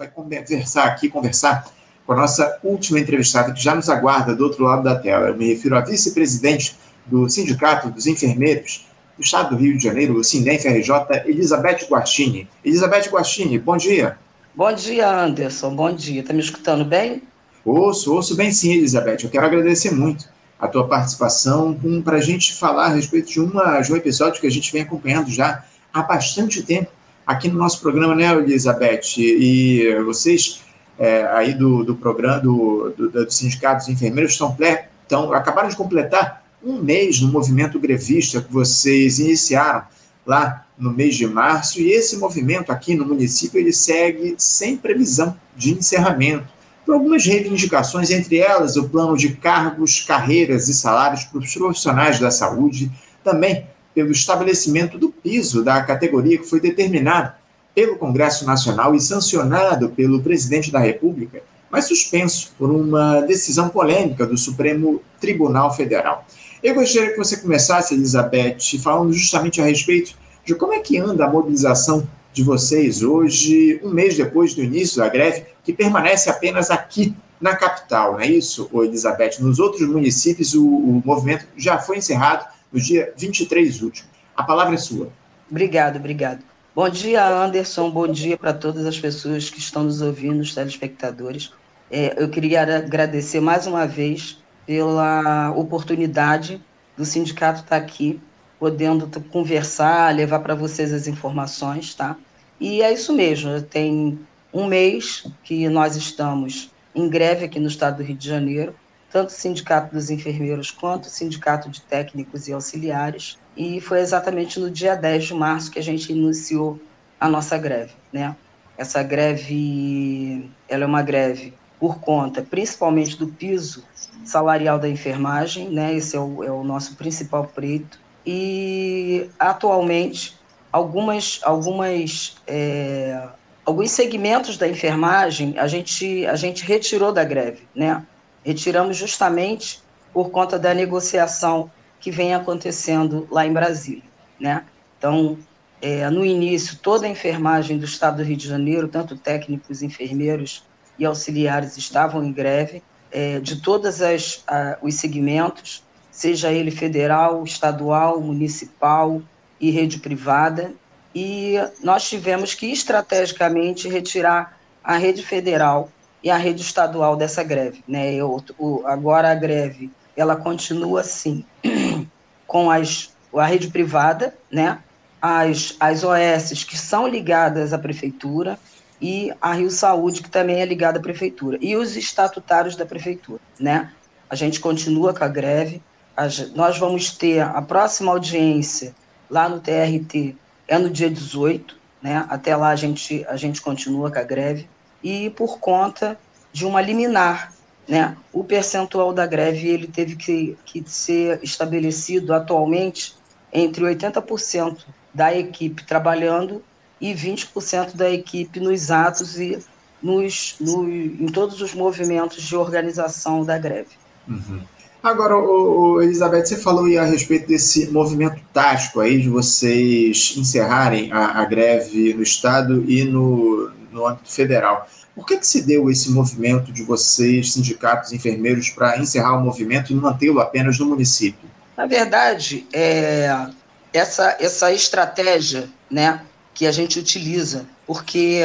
vai conversar aqui, conversar com a nossa última entrevistada, que já nos aguarda do outro lado da tela. Eu me refiro à vice-presidente do Sindicato dos Enfermeiros do Estado do Rio de Janeiro, o Sindem FRJ, Elizabeth Guastini. Elizabeth Guastini, bom dia. Bom dia, Anderson. Bom dia. Está me escutando bem? Ouço, ouço bem sim, Elizabeth. Eu quero agradecer muito a tua participação para a gente falar a respeito de, uma, de um episódio que a gente vem acompanhando já há bastante tempo aqui no nosso programa, né, Elizabeth? E vocês é, aí do, do programa do, do, do Sindicato dos Enfermeiros estão, estão, acabaram de completar um mês no movimento grevista que vocês iniciaram lá no mês de março, e esse movimento aqui no município ele segue sem previsão de encerramento, por algumas reivindicações, entre elas o plano de cargos, carreiras e salários para os profissionais da saúde, também pelo estabelecimento do piso da categoria que foi determinado pelo Congresso Nacional e sancionado pelo presidente da República, mas suspenso por uma decisão polêmica do Supremo Tribunal Federal. Eu gostaria que você começasse, Elizabeth, falando justamente a respeito de como é que anda a mobilização de vocês hoje, um mês depois do início da greve, que permanece apenas aqui na capital, não é isso, Elizabeth? Nos outros municípios, o, o movimento já foi encerrado no dia 23 último. A palavra é sua. Obrigado, obrigado. Bom dia, Anderson. Bom dia para todas as pessoas que estão nos ouvindo, os telespectadores. É, eu queria agradecer mais uma vez pela oportunidade do sindicato estar aqui, podendo conversar, levar para vocês as informações, tá? E é isso mesmo. Tem um mês que nós estamos em greve aqui no estado do Rio de Janeiro tanto o Sindicato dos Enfermeiros quanto o Sindicato de Técnicos e Auxiliares, e foi exatamente no dia 10 de março que a gente iniciou a nossa greve, né? Essa greve, ela é uma greve por conta, principalmente do piso salarial da enfermagem, né? Esse é o, é o nosso principal preto. E atualmente algumas, algumas, é, alguns segmentos da enfermagem a gente a gente retirou da greve, né? Retiramos justamente por conta da negociação que vem acontecendo lá em Brasília, né? Então, é, no início, toda a enfermagem do estado do Rio de Janeiro, tanto técnicos, enfermeiros e auxiliares, estavam em greve, é, de todos os segmentos, seja ele federal, estadual, municipal e rede privada, e nós tivemos que estrategicamente retirar a rede federal e a rede estadual dessa greve. Né? Eu, o, agora a greve ela continua assim, com as, a rede privada, né? as, as OS que são ligadas à prefeitura e a Rio Saúde, que também é ligada à prefeitura, e os estatutários da prefeitura. Né? A gente continua com a greve, a, nós vamos ter a próxima audiência lá no TRT, é no dia 18, né? até lá a gente, a gente continua com a greve e por conta de uma liminar. Né? O percentual da greve ele teve que, que ser estabelecido atualmente entre 80% da equipe trabalhando e 20% da equipe nos atos e nos, no, em todos os movimentos de organização da greve. Uhum. Agora, o, o, Elizabeth, você falou aí a respeito desse movimento tático aí de vocês encerrarem a, a greve no Estado e no, no âmbito federal. Por que, que se deu esse movimento de vocês, sindicatos enfermeiros, para encerrar o movimento e mantê-lo apenas no município? Na verdade, é, essa, essa estratégia né, que a gente utiliza, porque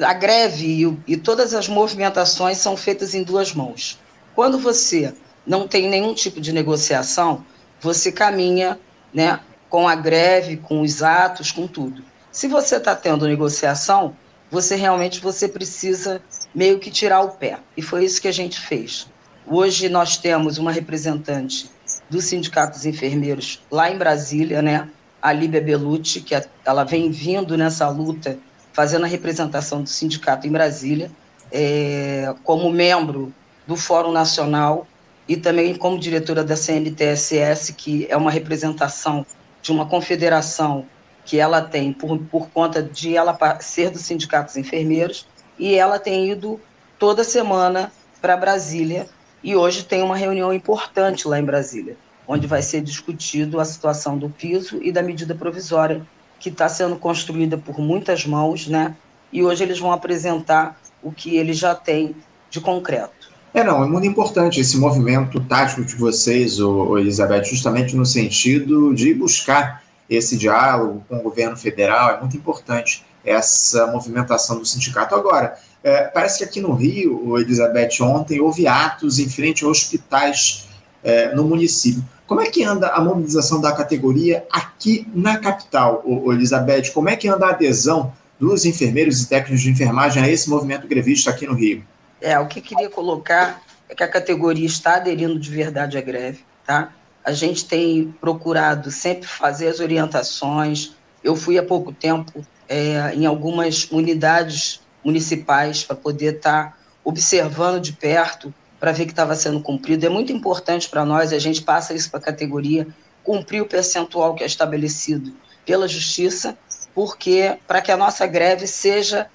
a greve e, e todas as movimentações são feitas em duas mãos. Quando você não tem nenhum tipo de negociação, você caminha né, com a greve, com os atos, com tudo. Se você está tendo negociação, você realmente você precisa meio que tirar o pé. E foi isso que a gente fez. Hoje nós temos uma representante do Sindicato dos Enfermeiros lá em Brasília, né? A Líbia Belucci, que ela vem vindo nessa luta, fazendo a representação do sindicato em Brasília, é, como membro do Fórum Nacional e também como diretora da CNTSS, que é uma representação de uma confederação que ela tem por, por conta de ela ser do Sindicato dos Enfermeiros, e ela tem ido toda semana para Brasília, e hoje tem uma reunião importante lá em Brasília, onde vai ser discutido a situação do piso e da medida provisória, que está sendo construída por muitas mãos, né? E hoje eles vão apresentar o que ele já tem de concreto. É, não, é muito importante esse movimento tático de vocês, ô, Elizabeth, justamente no sentido de buscar esse diálogo com o governo federal, é muito importante essa movimentação do sindicato. Agora, é, parece que aqui no Rio, Elizabeth, ontem houve atos em frente a hospitais é, no município. Como é que anda a mobilização da categoria aqui na capital, ô, Elizabeth? Como é que anda a adesão dos enfermeiros e técnicos de enfermagem a esse movimento grevista aqui no Rio? É, o que queria colocar é que a categoria está aderindo de verdade à greve, tá? A gente tem procurado sempre fazer as orientações. Eu fui há pouco tempo é, em algumas unidades municipais para poder estar tá observando de perto para ver que estava sendo cumprido. É muito importante para nós, a gente passa isso para a categoria, cumprir o percentual que é estabelecido pela justiça, porque para que a nossa greve seja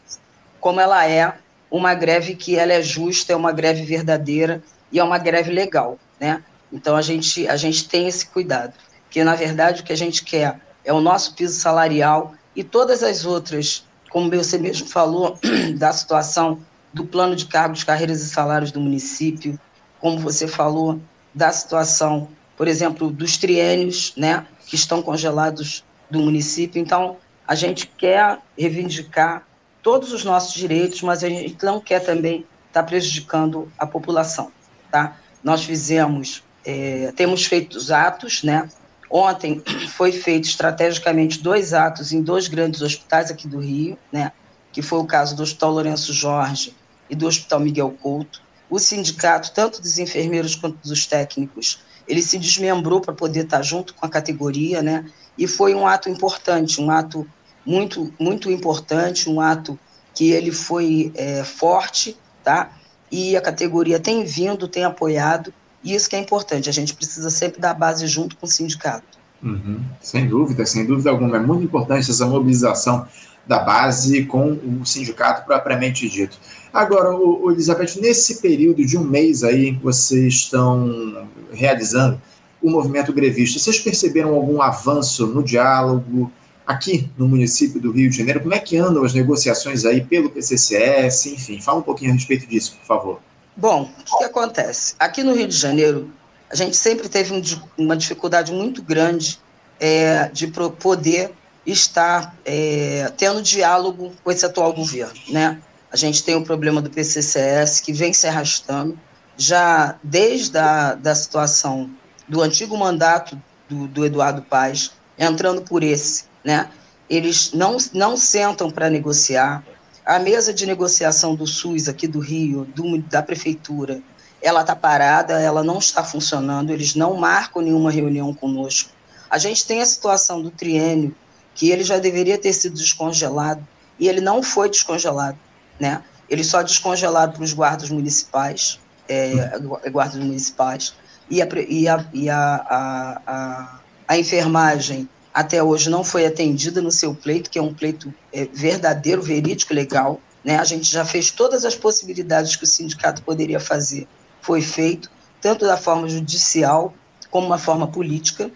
como ela é, uma greve que ela é justa, é uma greve verdadeira e é uma greve legal, né? Então a gente a gente tem esse cuidado, que na verdade o que a gente quer é o nosso piso salarial e todas as outras, como você mesmo falou, da situação do plano de cargos, carreiras e salários do município, como você falou, da situação, por exemplo, dos triênios, né, que estão congelados do município. Então, a gente quer reivindicar todos os nossos direitos, mas a gente não quer também estar tá prejudicando a população, tá? Nós fizemos, é, temos feito os atos, né? Ontem foi feito estrategicamente dois atos em dois grandes hospitais aqui do Rio, né? Que foi o caso do Hospital Lourenço Jorge e do Hospital Miguel Couto. O sindicato, tanto dos enfermeiros quanto dos técnicos, ele se desmembrou para poder estar junto com a categoria, né? E foi um ato importante, um ato muito, muito importante, um ato que ele foi é, forte, tá? E a categoria tem vindo, tem apoiado, e isso que é importante, a gente precisa sempre dar base junto com o sindicato. Uhum, sem dúvida, sem dúvida alguma. É muito importante essa mobilização da base com o sindicato propriamente dito. Agora, o, Elizabeth, nesse período de um mês aí que vocês estão realizando o movimento grevista, vocês perceberam algum avanço no diálogo, aqui no município do Rio de Janeiro. Como é que andam as negociações aí pelo PCCS? Enfim, fala um pouquinho a respeito disso, por favor. Bom, o que, que acontece? Aqui no Rio de Janeiro, a gente sempre teve um, uma dificuldade muito grande é, de poder estar é, tendo diálogo com esse atual governo, né? A gente tem o problema do PCCS que vem se arrastando já desde a da situação do antigo mandato do, do Eduardo Paes, entrando por esse, né? Eles não, não sentam para negociar. A mesa de negociação do SUS aqui do Rio, do, da prefeitura, ela está parada, ela não está funcionando, eles não marcam nenhuma reunião conosco. A gente tem a situação do triênio, que ele já deveria ter sido descongelado, e ele não foi descongelado, né? Ele só descongelado para os guardas municipais, é, guardas municipais, e a, e a, e a, a, a, a enfermagem até hoje não foi atendida no seu pleito, que é um pleito é, verdadeiro, verídico, legal. Né? A gente já fez todas as possibilidades que o sindicato poderia fazer, foi feito, tanto da forma judicial como uma forma política.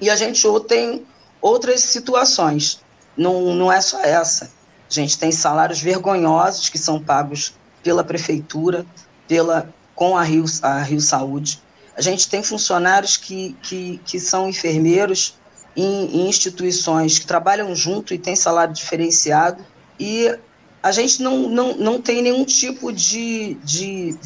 E a gente tem outras situações, não, não é só essa. A gente tem salários vergonhosos que são pagos pela prefeitura, pela com a Rio, a Rio Saúde. A gente tem funcionários que, que, que são enfermeiros em, instituições que trabalham junto e têm salário diferenciado, e a gente não, não, não tem nenhum tipo de, de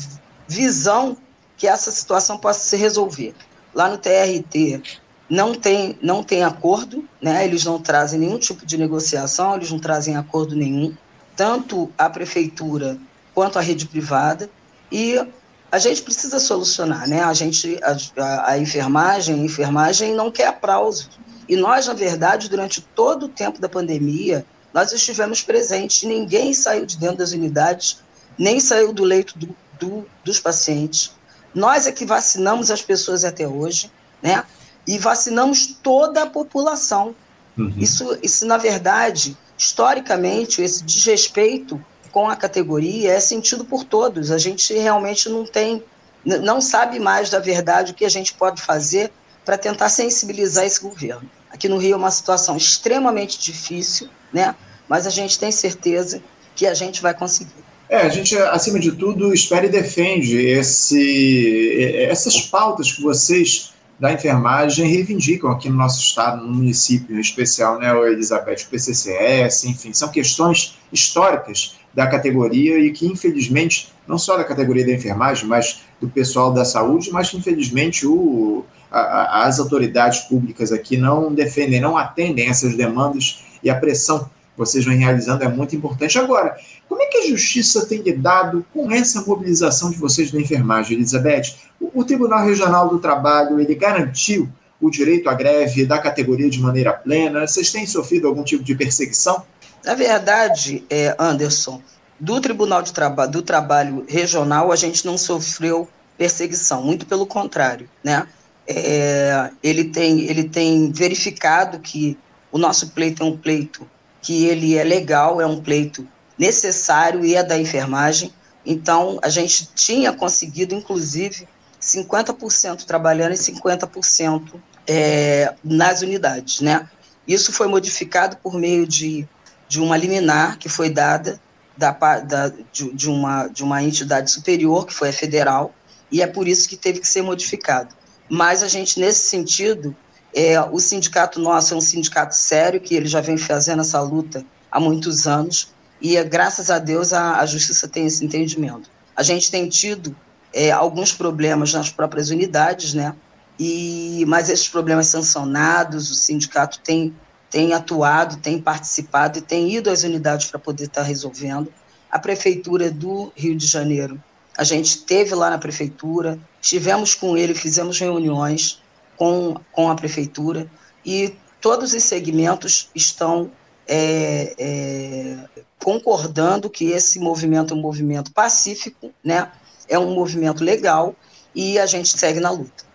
visão que essa situação possa se resolver. Lá no TRT não tem, não tem acordo, né? eles não trazem nenhum tipo de negociação, eles não trazem acordo nenhum, tanto a prefeitura quanto a rede privada, e a gente precisa solucionar, né? A gente, a, a, a enfermagem, a enfermagem não quer aplauso, e nós, na verdade, durante todo o tempo da pandemia, nós estivemos presentes. Ninguém saiu de dentro das unidades, nem saiu do leito do, do, dos pacientes. Nós é que vacinamos as pessoas até hoje, né? E vacinamos toda a população. Uhum. Isso, isso, na verdade, historicamente, esse desrespeito com a categoria é sentido por todos. A gente realmente não tem, não sabe mais da verdade o que a gente pode fazer para tentar sensibilizar esse governo. Aqui no Rio é uma situação extremamente difícil, né? mas a gente tem certeza que a gente vai conseguir. É, a gente, acima de tudo, espera e defende esse, essas pautas que vocês da enfermagem reivindicam aqui no nosso estado, no município em especial, né, Elizabeth, o PCCS, enfim, são questões históricas da categoria e que, infelizmente, não só da categoria da enfermagem, mas do pessoal da saúde, mas que, infelizmente, o, a, as autoridades públicas aqui não defendem, não atendem essas demandas e a pressão que vocês vêm realizando é muito importante. Agora, como é que a justiça tem lidado com essa mobilização de vocês da enfermagem, Elizabeth? O, o Tribunal Regional do Trabalho, ele garantiu o direito à greve da categoria de maneira plena? Vocês têm sofrido algum tipo de perseguição? Na verdade, é, Anderson, do Tribunal de Traba do Trabalho Regional, a gente não sofreu perseguição, muito pelo contrário, né? É, ele, tem, ele tem verificado que o nosso pleito é um pleito que ele é legal, é um pleito necessário e é da enfermagem. Então, a gente tinha conseguido, inclusive, 50% trabalhando e 50% é, nas unidades, né? Isso foi modificado por meio de, de uma liminar que foi dada da, da, de, de, uma, de uma entidade superior, que foi a federal, e é por isso que teve que ser modificado. Mas a gente, nesse sentido, é, o sindicato nosso é um sindicato sério, que ele já vem fazendo essa luta há muitos anos, e graças a Deus a, a justiça tem esse entendimento. A gente tem tido é, alguns problemas nas próprias unidades, né? E, mas esses problemas sancionados, o sindicato tem tem atuado, tem participado e tem ido às unidades para poder estar tá resolvendo. A Prefeitura do Rio de Janeiro, a gente esteve lá na Prefeitura, estivemos com ele, fizemos reuniões com, com a Prefeitura e todos os segmentos estão é, é, concordando que esse movimento é um movimento pacífico, né? é um movimento legal e a gente segue na luta.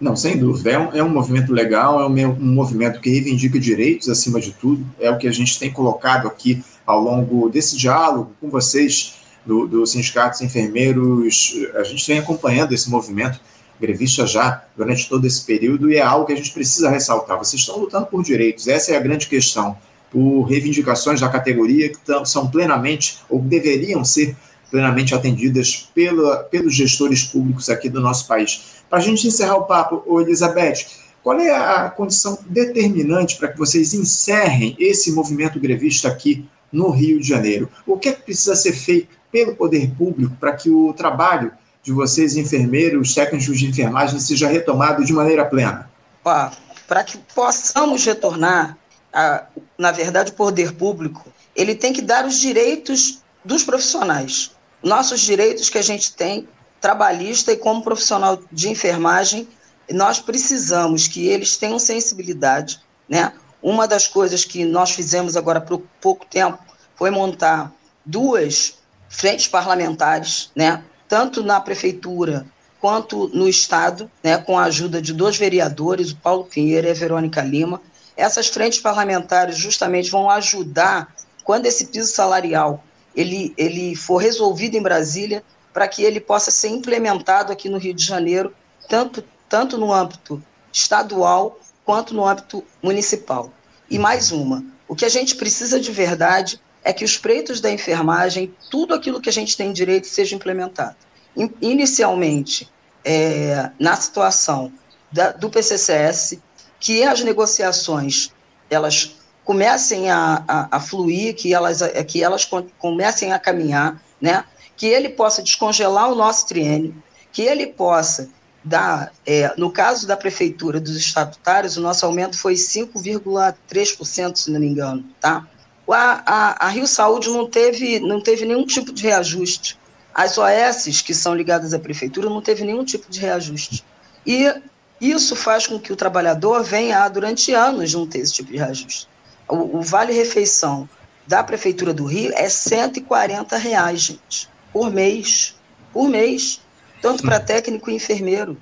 Não, sem dúvida. É um, é um movimento legal, é um, um, movimento que reivindica direitos acima de tudo. É o que a gente tem colocado aqui ao longo desse diálogo com vocês, do, do Sindicatos Enfermeiros. A gente vem acompanhando esse movimento grevista já durante todo esse período e é algo que a gente precisa ressaltar. Vocês estão lutando por direitos, essa é a grande questão. Por reivindicações da categoria que são plenamente, ou deveriam ser plenamente atendidas pela, pelos gestores públicos aqui do nosso país. Para a gente encerrar o papo, Elizabeth, qual é a condição determinante para que vocês encerrem esse movimento grevista aqui no Rio de Janeiro? O que é que precisa ser feito pelo poder público para que o trabalho de vocês, enfermeiros, técnicos de enfermagem, seja retomado de maneira plena? Para que possamos retornar, a, na verdade, o poder público, ele tem que dar os direitos dos profissionais nossos direitos que a gente tem, trabalhista e como profissional de enfermagem, nós precisamos que eles tenham sensibilidade, né? Uma das coisas que nós fizemos agora por pouco tempo foi montar duas frentes parlamentares, né? Tanto na prefeitura quanto no estado, né? Com a ajuda de dois vereadores, o Paulo Pinheiro e a Verônica Lima. Essas frentes parlamentares justamente vão ajudar quando esse piso salarial ele, ele for resolvido em Brasília, para que ele possa ser implementado aqui no Rio de Janeiro, tanto, tanto no âmbito estadual quanto no âmbito municipal. E mais uma, o que a gente precisa de verdade é que os preitos da enfermagem, tudo aquilo que a gente tem direito, seja implementado. Inicialmente, é, na situação da, do PCCS, que as negociações elas comecem a, a, a fluir, que elas, que elas comecem a caminhar, né? que ele possa descongelar o nosso triênio, que ele possa dar, é, no caso da prefeitura dos estatutários, o nosso aumento foi 5,3%, se não me engano, tá? A, a, a, Rio Saúde não teve, não teve nenhum tipo de reajuste. As OS, que são ligadas à prefeitura, não teve nenhum tipo de reajuste. E isso faz com que o trabalhador venha, durante anos, não ter esse tipo de reajuste o, o Vale Refeição da Prefeitura do Rio é 140 reais, gente, por mês. Por mês. Tanto para técnico e enfermeiro.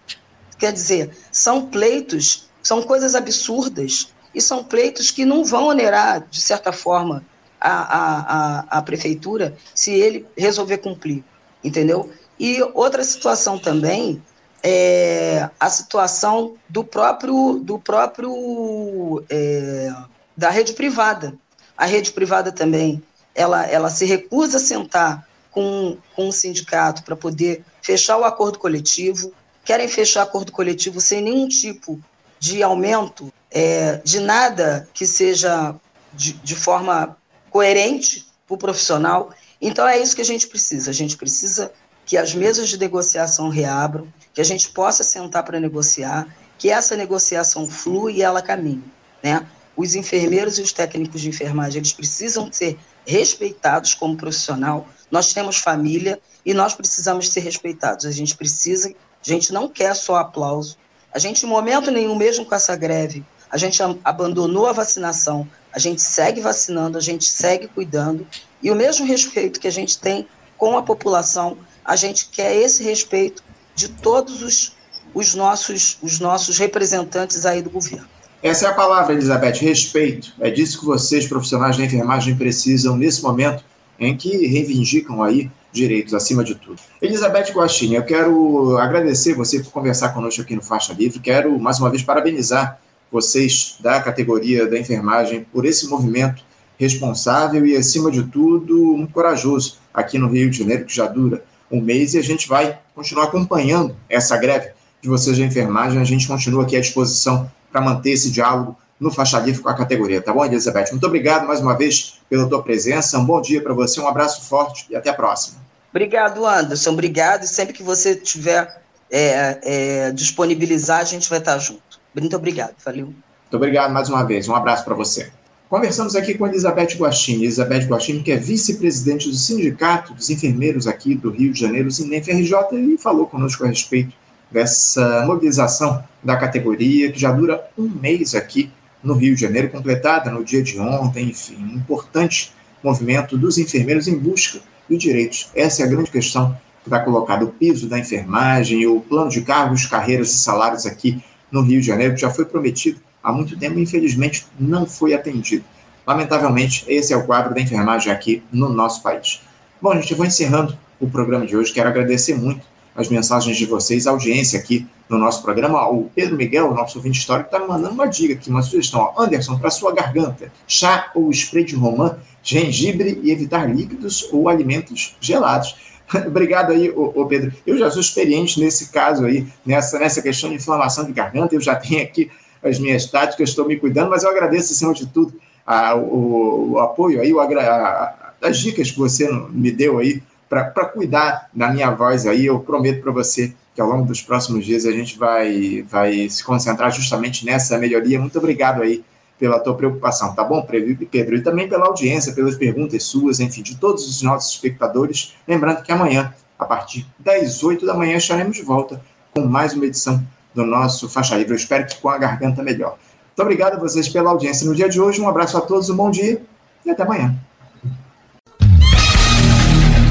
Quer dizer, são pleitos, são coisas absurdas. E são pleitos que não vão onerar, de certa forma, a, a, a, a prefeitura se ele resolver cumprir. Entendeu? E outra situação também é a situação do próprio, do próprio é, da rede privada. A rede privada também, ela, ela se recusa a sentar com, com o sindicato para poder fechar o acordo coletivo, querem fechar acordo coletivo sem nenhum tipo de aumento é, de nada que seja de, de forma coerente para o profissional. Então é isso que a gente precisa. A gente precisa que as mesas de negociação reabram, que a gente possa sentar para negociar, que essa negociação flua e ela caminhe. Né? Os enfermeiros e os técnicos de enfermagem eles precisam ser respeitados como profissional. Nós temos família e nós precisamos ser respeitados. A gente precisa, a gente não quer só aplauso. A gente, em momento nenhum, mesmo com essa greve, a gente abandonou a vacinação, a gente segue vacinando, a gente segue cuidando, e o mesmo respeito que a gente tem com a população, a gente quer esse respeito de todos os, os, nossos, os nossos representantes aí do governo. Essa é a palavra, Elizabeth, respeito. É disso que vocês, profissionais da enfermagem, precisam nesse momento em que reivindicam aí direitos acima de tudo. Elizabeth Guaxini, eu quero agradecer você por conversar conosco aqui no Faixa Livre. Quero, mais uma vez, parabenizar vocês da categoria da enfermagem por esse movimento responsável e, acima de tudo, muito corajoso aqui no Rio de Janeiro, que já dura um mês, e a gente vai continuar acompanhando essa greve de vocês da enfermagem. A gente continua aqui à disposição para manter esse diálogo no faixa livre com a categoria, tá bom, Elizabeth? Muito obrigado mais uma vez pela tua presença. Um bom dia para você, um abraço forte e até a próxima. Obrigado, Anderson. Obrigado. E sempre que você tiver é, é, disponibilizar, a gente vai estar junto. Muito obrigado, valeu. Muito obrigado mais uma vez, um abraço para você. Conversamos aqui com Elizabeth Guaxini. Elizabeth Guaxini, que é vice-presidente do Sindicato dos Enfermeiros aqui do Rio de Janeiro, FRJ, e falou conosco a respeito dessa mobilização da categoria, que já dura um mês aqui no Rio de Janeiro, completada no dia de ontem, enfim, um importante movimento dos enfermeiros em busca de direitos. Essa é a grande questão que está colocada, o piso da enfermagem, o plano de cargos, carreiras e salários aqui no Rio de Janeiro, que já foi prometido há muito tempo infelizmente não foi atendido. Lamentavelmente, esse é o quadro da enfermagem aqui no nosso país. Bom, gente, eu vou encerrando o programa de hoje. Quero agradecer muito as mensagens de vocês, a audiência aqui no nosso programa. O Pedro Miguel, nosso ouvinte histórico, está mandando uma dica aqui, uma sugestão. Ó, Anderson, para sua garganta, chá ou spray de romã, gengibre e evitar líquidos ou alimentos gelados. Obrigado aí, ô, ô, Pedro. Eu já sou experiente nesse caso aí, nessa, nessa questão de inflamação de garganta. Eu já tenho aqui as minhas táticas, estou me cuidando, mas eu agradeço, acima de tudo, a, o, o, apoio aí, o, a, as dicas que você me deu aí para cuidar da minha voz aí. Eu prometo para você que ao longo dos próximos dias a gente vai, vai se concentrar justamente nessa melhoria. Muito obrigado aí pela tua preocupação, tá bom, Pedro? E também pela audiência, pelas perguntas suas, enfim, de todos os nossos espectadores. Lembrando que amanhã, a partir das 8 da manhã, estaremos de volta com mais uma edição do nosso Faixa Livre. Eu espero que com a garganta melhor. Muito obrigado a vocês pela audiência no dia de hoje. Um abraço a todos, um bom dia e até amanhã.